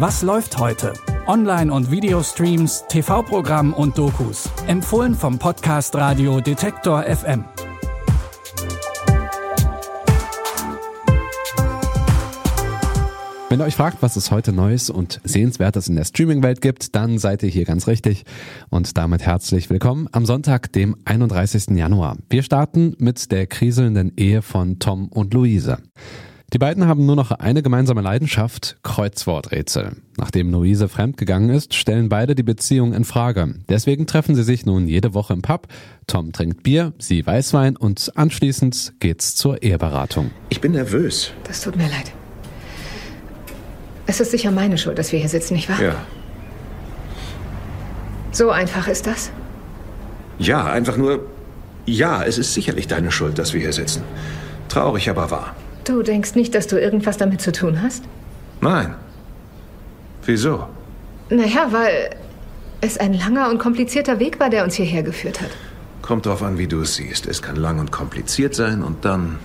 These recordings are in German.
Was läuft heute? Online- und Videostreams, TV-Programm und Dokus. Empfohlen vom Podcast Radio Detektor FM. Wenn ihr euch fragt, was es heute Neues und Sehenswertes in der Streaming-Welt gibt, dann seid ihr hier ganz richtig. Und damit herzlich willkommen am Sonntag, dem 31. Januar. Wir starten mit der kriselnden Ehe von Tom und Luise. Die beiden haben nur noch eine gemeinsame Leidenschaft, Kreuzworträtsel. Nachdem Luise fremdgegangen ist, stellen beide die Beziehung in Frage. Deswegen treffen sie sich nun jede Woche im Pub. Tom trinkt Bier, sie Weißwein und anschließend geht's zur Eheberatung. Ich bin nervös. Das tut mir leid. Es ist sicher meine Schuld, dass wir hier sitzen, nicht wahr? Ja. So einfach ist das? Ja, einfach nur. Ja, es ist sicherlich deine Schuld, dass wir hier sitzen. Traurig, aber wahr. Du denkst nicht, dass du irgendwas damit zu tun hast? Nein. Wieso? Naja, weil es ein langer und komplizierter Weg war, der uns hierher geführt hat. Kommt drauf an, wie du es siehst. Es kann lang und kompliziert sein und dann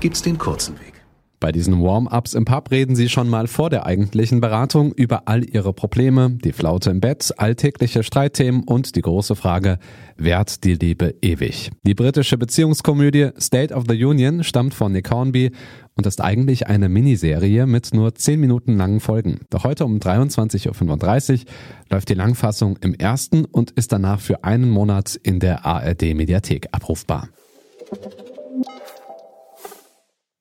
gibt's den kurzen Weg. Bei diesen Warm-ups im Pub reden sie schon mal vor der eigentlichen Beratung über all ihre Probleme, die Flaute im Bett, alltägliche Streitthemen und die große Frage, währt die Liebe ewig? Die britische Beziehungskomödie State of the Union stammt von Nick Hornby und ist eigentlich eine Miniserie mit nur 10 Minuten langen Folgen. Doch heute um 23.35 Uhr läuft die Langfassung im ersten und ist danach für einen Monat in der ARD Mediathek abrufbar.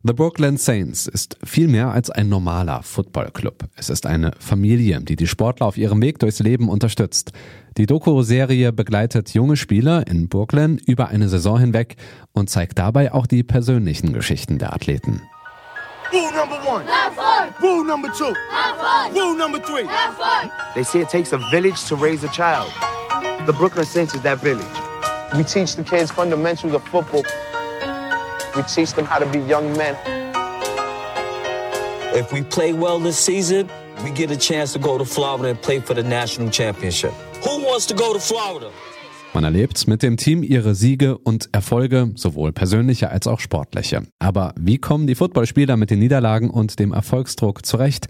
The Brooklyn Saints ist viel mehr als ein normaler Footballclub. Es ist eine Familie, die die Sportler auf ihrem Weg durchs Leben unterstützt. Die Doku-Serie begleitet junge Spieler in Brooklyn über eine Saison hinweg und zeigt dabei auch die persönlichen Geschichten der Athleten. Rule number one. Have fun. Rule number two. Have fun. Rule number three. Have fun. They say it takes a village to raise a child. The Brooklyn Saints is that village. We teach the kids fundamentals of football. We teach them how to be young men. If we play well this season, we get a chance to go to Florida and play for the national championship. Who wants to go to Florida? Man erlebt mit dem Team ihre Siege und Erfolge, sowohl persönliche als auch sportliche. Aber wie kommen die Footballspieler mit den Niederlagen und dem Erfolgsdruck zurecht?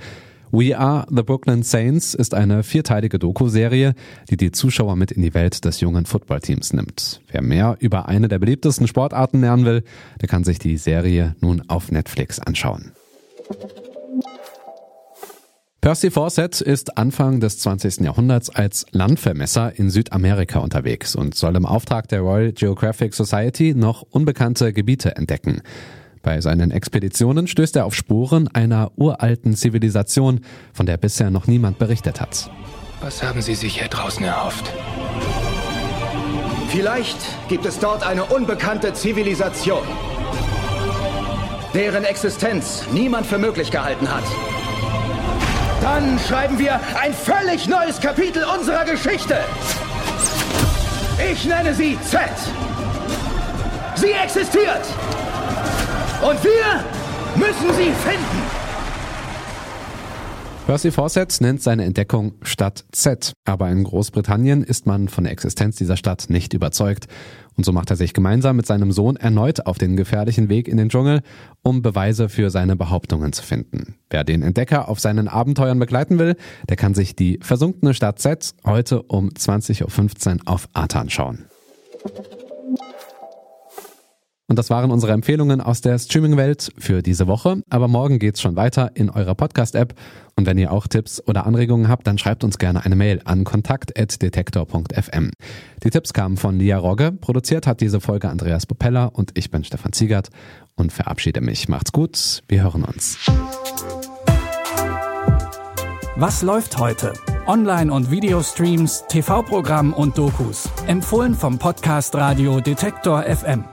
We Are the Brooklyn Saints ist eine vierteilige Doku-Serie, die die Zuschauer mit in die Welt des jungen Footballteams nimmt. Wer mehr über eine der beliebtesten Sportarten lernen will, der kann sich die Serie nun auf Netflix anschauen. Percy Fawcett ist Anfang des 20. Jahrhunderts als Landvermesser in Südamerika unterwegs und soll im Auftrag der Royal Geographic Society noch unbekannte Gebiete entdecken. Bei seinen Expeditionen stößt er auf Spuren einer uralten Zivilisation, von der bisher noch niemand berichtet hat. Was haben Sie sich hier draußen erhofft? Vielleicht gibt es dort eine unbekannte Zivilisation, deren Existenz niemand für möglich gehalten hat. Dann schreiben wir ein völlig neues Kapitel unserer Geschichte. Ich nenne sie Z. Sie existiert. Und wir müssen sie finden. Percy Fawcett nennt seine Entdeckung Stadt Z, aber in Großbritannien ist man von der Existenz dieser Stadt nicht überzeugt. Und so macht er sich gemeinsam mit seinem Sohn erneut auf den gefährlichen Weg in den Dschungel, um Beweise für seine Behauptungen zu finden. Wer den Entdecker auf seinen Abenteuern begleiten will, der kann sich die versunkene Stadt Z heute um 20.15 Uhr auf Atan schauen. Und das waren unsere Empfehlungen aus der Streaming-Welt für diese Woche. Aber morgen geht's schon weiter in eurer Podcast-App. Und wenn ihr auch Tipps oder Anregungen habt, dann schreibt uns gerne eine Mail an kontakt.detektor.fm. Die Tipps kamen von Lia Rogge. Produziert hat diese Folge Andreas Popella und ich bin Stefan Ziegert und verabschiede mich. Macht's gut. Wir hören uns. Was läuft heute? Online- und Videostreams, TV-Programm und Dokus. Empfohlen vom Podcast Radio Detektor FM.